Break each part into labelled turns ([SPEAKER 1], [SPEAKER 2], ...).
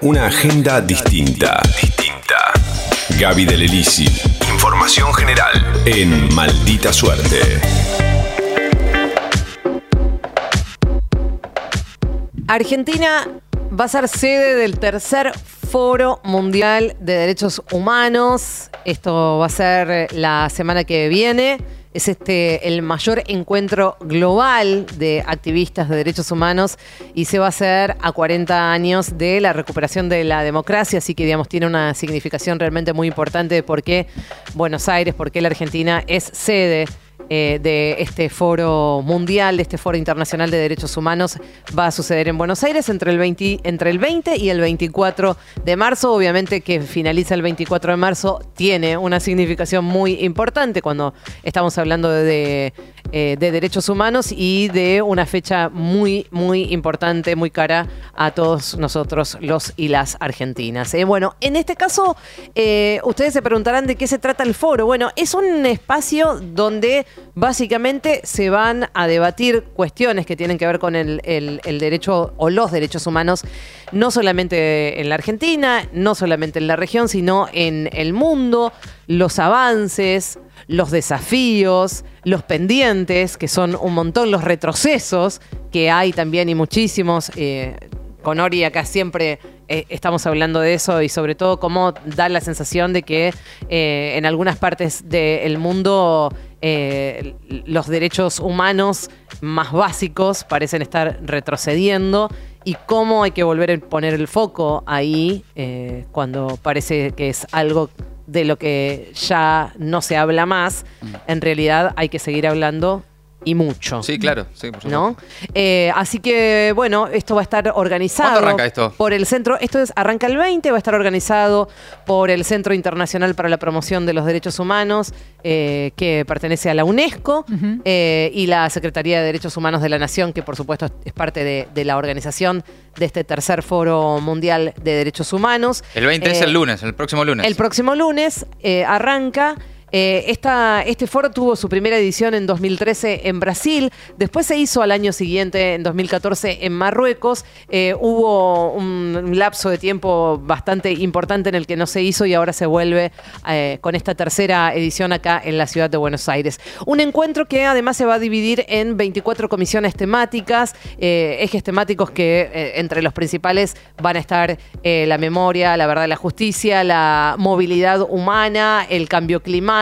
[SPEAKER 1] Una agenda distinta. Distinta. Gaby del Elisi. Información general en Maldita Suerte.
[SPEAKER 2] Argentina va a ser sede del tercer Foro Mundial de Derechos Humanos. Esto va a ser la semana que viene. Es este el mayor encuentro global de activistas de derechos humanos y se va a hacer a 40 años de la recuperación de la democracia, así que digamos tiene una significación realmente muy importante de por qué Buenos Aires, por qué la Argentina es sede eh, de este foro mundial, de este foro internacional de derechos humanos, va a suceder en Buenos Aires entre el 20, entre el 20 y el 24 de marzo. Obviamente que finaliza el 24 de marzo tiene una significación muy importante cuando estamos hablando de, eh, de derechos humanos y de una fecha muy, muy importante, muy cara a todos nosotros, los y las argentinas. Eh, bueno, en este caso, eh, ustedes se preguntarán de qué se trata el foro. Bueno, es un espacio donde básicamente se van a debatir cuestiones que tienen que ver con el, el derecho o los derechos humanos, no solamente en la Argentina, no solamente en la región, sino en el mundo, los avances, los desafíos, los pendientes, que son un montón, los retrocesos, que hay también y muchísimos. Eh, con Ori acá siempre eh, estamos hablando de eso y sobre todo cómo da la sensación de que eh, en algunas partes del mundo los derechos humanos más básicos parecen estar retrocediendo y cómo hay que volver a poner el foco ahí cuando parece que es algo de lo que ya no se habla más, en realidad hay que seguir hablando y mucho.
[SPEAKER 3] Sí, claro, sí,
[SPEAKER 2] por ¿No? Eh, así que, bueno, esto va a estar organizado.
[SPEAKER 3] ¿Cuándo arranca esto?
[SPEAKER 2] Por el centro, esto es, arranca el 20, va a estar organizado por el Centro Internacional para la Promoción de los Derechos Humanos, eh, que pertenece a la UNESCO, eh, y la Secretaría de Derechos Humanos de la Nación, que por supuesto es parte de, la organización de este tercer Foro Mundial de Derechos Humanos.
[SPEAKER 3] El 20 es el lunes, el próximo lunes.
[SPEAKER 2] El próximo lunes arranca. Eh, este foro tuvo su primera edición en 2013 en Brasil, después se hizo al año siguiente, en 2014, en Marruecos. Eh, hubo un lapso de tiempo bastante importante en el que no se hizo y ahora se vuelve eh, con esta tercera edición acá en la ciudad de Buenos Aires. Un encuentro que además se va a dividir en 24 comisiones temáticas, ejes temáticos que entre los principales van a estar la memoria, la verdad, la justicia, la movilidad humana, el cambio climático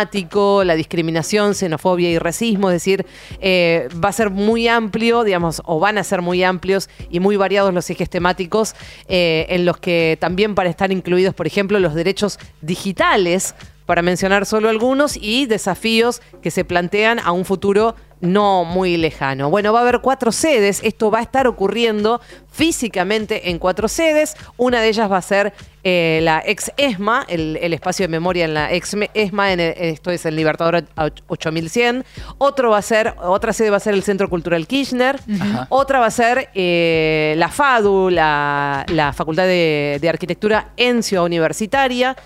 [SPEAKER 2] la discriminación, xenofobia y racismo, es decir, eh, va a ser muy amplio, digamos, o van a ser muy amplios y muy variados los ejes temáticos eh, en los que también para estar incluidos, por ejemplo, los derechos digitales, para mencionar solo algunos, y desafíos que se plantean a un futuro no muy lejano. Bueno, va a haber cuatro sedes, esto va a estar ocurriendo físicamente en cuatro sedes, una de ellas va a ser eh, la ex ESMA, el, espacio de memoria en la ex ESMA, en esto es el Libertador 8100. Otro va a ser, otra sede va a ser el Centro Cultural Kirchner. Otra va a ser eh, la FADU, la, Facultad de, Arquitectura en Ciudad Universitaria.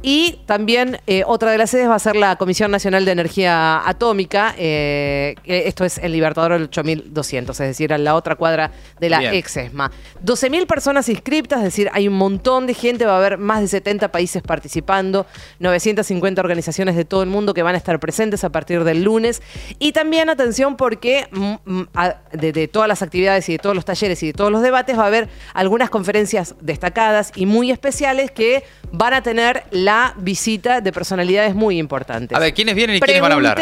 [SPEAKER 2] Y también eh, otra de las sedes va a ser la Comisión Nacional de Energía Atómica. Esto es el Libertador 8200, es decir, en la otra cuadra de la ex ESMA. 12.000 personas inscriptas, es decir, hay un montón de gente va a haber más de 70 países participando, 950 organizaciones de todo el mundo que van a estar presentes a partir del lunes. Y también atención porque mm, mm, de, todas las actividades y de todos los talleres y de todos los debates va a haber algunas conferencias destacadas y muy especiales que van a tener la visita de personalidades muy importantes.
[SPEAKER 3] A ver, ¿quiénes vienen y quiénes van a hablar?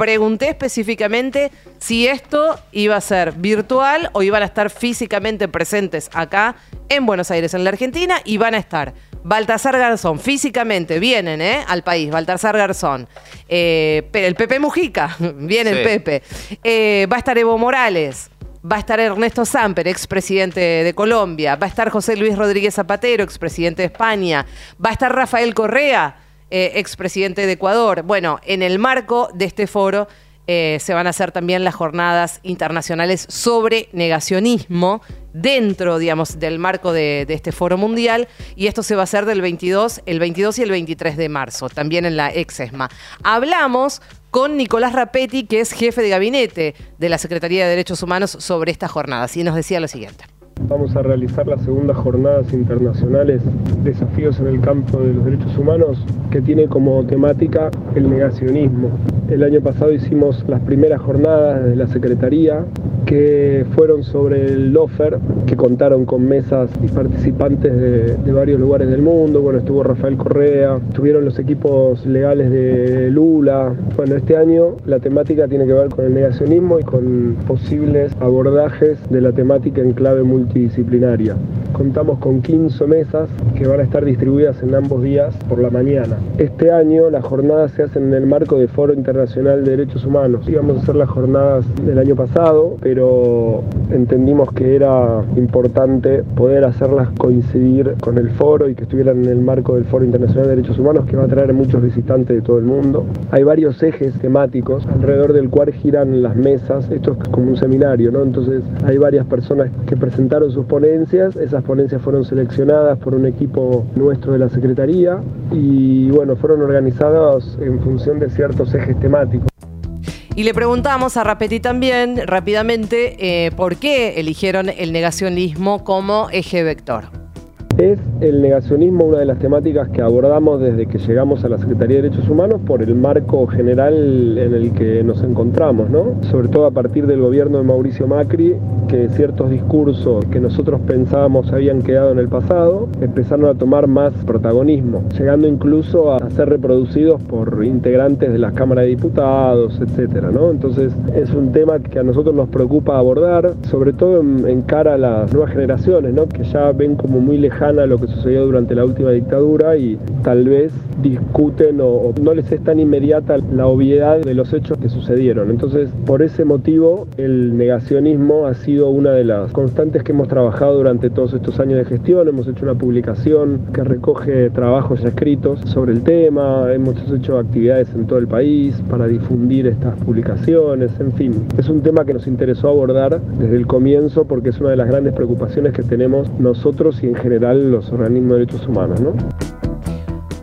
[SPEAKER 2] Pregunté específicamente si esto iba a ser virtual o iban a estar físicamente presentes acá en Buenos Aires, en la Argentina, y van a estar Baltasar Garzón, físicamente vienen ¿eh? al país, Baltasar Garzón, eh, el Pepe Mujica, viene el Pepe, eh, va a estar Evo Morales. Va a estar Ernesto Samper, expresidente de Colombia. Va a estar José Luis Rodríguez Zapatero, expresidente de España. Va a estar Rafael Correa, eh, expresidente de Ecuador. Bueno, en el marco de este foro eh, se van a hacer también las jornadas internacionales sobre negacionismo dentro, digamos, del marco de, este foro mundial y esto se va a hacer del 22, el 22 y el 23 de marzo, también en la EXESMA. Hablamos con Nicolás Rapetti, que es jefe de gabinete de la Secretaría de Derechos Humanos sobre estas jornadas y nos decía lo siguiente.
[SPEAKER 4] Vamos a realizar las segundas jornadas internacionales Desafíos en el campo de los derechos humanos que tiene como temática el negacionismo. El año pasado hicimos las primeras jornadas de la Secretaría que fueron sobre el LOFER, que contaron con mesas y participantes de, de, varios lugares del mundo. Bueno, estuvo Rafael Correa, estuvieron los equipos legales de Lula. Bueno, este año la temática tiene que ver con el negacionismo y con posibles abordajes de la temática en clave multidisciplinaria. Contamos con 15 mesas que van a estar distribuidas en ambos días por la mañana. Este año las jornadas se hacen en el marco del Foro Internacional de Derechos Humanos. Íbamos a hacer las jornadas del año pasado, pero entendimos que era importante poder hacerlas coincidir con el foro y que estuvieran en el marco del Foro Internacional de Derechos Humanos que va a traer a muchos visitantes de todo el mundo. Hay varios ejes temáticos alrededor del cual giran las mesas. Esto es como un seminario, ¿no? Entonces hay varias personas que presentaron sus ponencias. Ponencias fueron seleccionadas por un equipo nuestro de la Secretaría y bueno, fueron organizadas en función de ciertos ejes temáticos.
[SPEAKER 2] Y le preguntamos a Rapetti también, rápidamente, eh, por qué eligieron el negacionismo como eje vector.
[SPEAKER 4] Es el negacionismo una de las temáticas que abordamos desde que llegamos a la Secretaría de Derechos Humanos por el marco general en el que nos encontramos, ¿no? Sobre todo a partir del gobierno de Mauricio Macri, que ciertos discursos que nosotros pensábamos habían quedado en el pasado empezaron a tomar más protagonismo, llegando incluso a ser reproducidos por integrantes de la Cámara de Diputados, etcétera, ¿no? Entonces es un tema que a nosotros nos preocupa abordar, sobre todo en, cara a las nuevas generaciones, ¿no? Que ya ven como muy lejano a lo que sucedió durante la última dictadura y tal vez discuten o, no les es tan inmediata la obviedad de los hechos que sucedieron. Entonces, por ese motivo, el negacionismo ha sido una de las constantes que hemos trabajado durante todos estos años de gestión. Hemos hecho una publicación que recoge trabajos ya escritos sobre el tema, hemos hecho actividades en todo el país para difundir estas publicaciones, en fin. Es un tema que nos interesó abordar desde el comienzo porque es una de las grandes preocupaciones que tenemos nosotros y en general los organismos de derechos humanos, ¿no?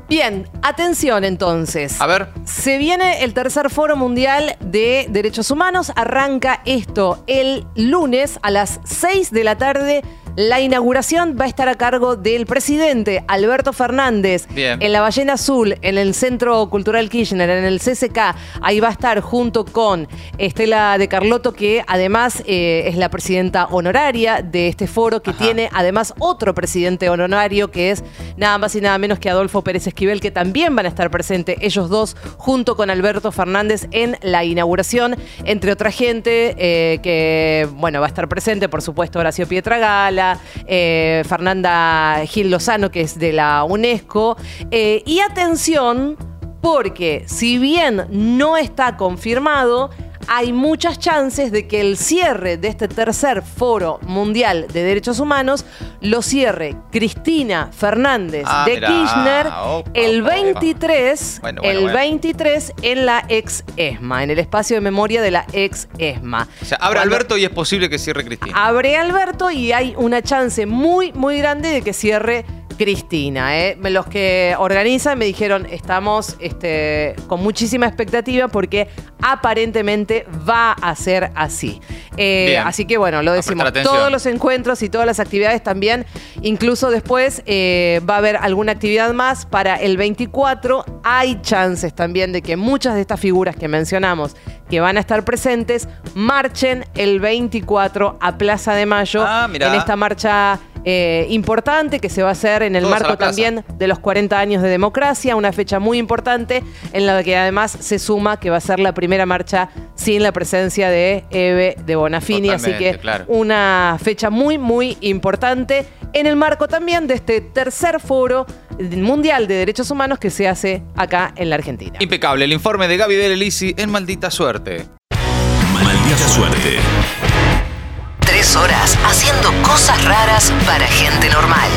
[SPEAKER 2] Bien, atención entonces.
[SPEAKER 3] A ver.
[SPEAKER 2] Se viene el tercer Foro Mundial de Derechos Humanos. Arranca esto el lunes a las 6 de la tarde. La inauguración va a estar a cargo del presidente Alberto Fernández
[SPEAKER 3] Bien.
[SPEAKER 2] en la Ballena Azul, en el Centro Cultural Kirchner, en el CCK. Ahí va a estar junto con Estela de Carlotto, que además eh, es la presidenta honoraria de este foro, que
[SPEAKER 3] Ajá.
[SPEAKER 2] tiene además otro presidente honorario, que es nada más y nada menos que Adolfo Pérez Esquivel, que también van a estar presentes ellos dos junto con Alberto Fernández en la inauguración, entre otra gente eh, que, bueno, va a estar presente, por supuesto, Horacio Pietragala, eh, Fernanda Gil Lozano, que es de la UNESCO. Eh, y atención, porque si bien no está confirmado, hay muchas chances de que el cierre de este tercer foro mundial de derechos humanos lo cierre Cristina Fernández
[SPEAKER 3] Ah,
[SPEAKER 2] de
[SPEAKER 3] mirá.
[SPEAKER 2] Kirchner el
[SPEAKER 3] opa, opa.
[SPEAKER 2] 23,
[SPEAKER 3] Bueno, bueno,
[SPEAKER 2] el
[SPEAKER 3] bueno.
[SPEAKER 2] 23 en la ex ESMA, en el espacio de memoria de la ex ESMA.
[SPEAKER 3] O sea, abre
[SPEAKER 2] Cuando-
[SPEAKER 3] Alberto y es posible que cierre Cristina.
[SPEAKER 2] Abre Alberto y hay una chance muy, muy grande de que cierre Cristina. ¿eh? Los que organizan me dijeron, estamos este, con muchísima expectativa porque aparentemente va a ser así. Eh, así que bueno, lo decimos. Todos los encuentros y todas las actividades también. Incluso después eh, va a haber alguna actividad más para el 24. Hay chances también de que muchas de estas figuras que mencionamos que van a estar presentes marchen el 24 a Plaza de Mayo
[SPEAKER 3] Ah,
[SPEAKER 2] en esta marcha eh, importante que se va a hacer en el
[SPEAKER 3] Todos
[SPEAKER 2] marco también de los 40 años de democracia, una fecha muy importante en la que además se suma que va a ser la primera marcha sin la presencia de Eve de Bonafini, así que
[SPEAKER 3] claro.
[SPEAKER 2] una fecha muy muy importante en el marco también de este tercer foro mundial de derechos humanos que se hace acá en la Argentina.
[SPEAKER 3] Impecable. El informe de Gaby Del Elisi en Maldita Suerte.
[SPEAKER 1] Maldita suerte.
[SPEAKER 5] Haciendo cosas raras para gente normal.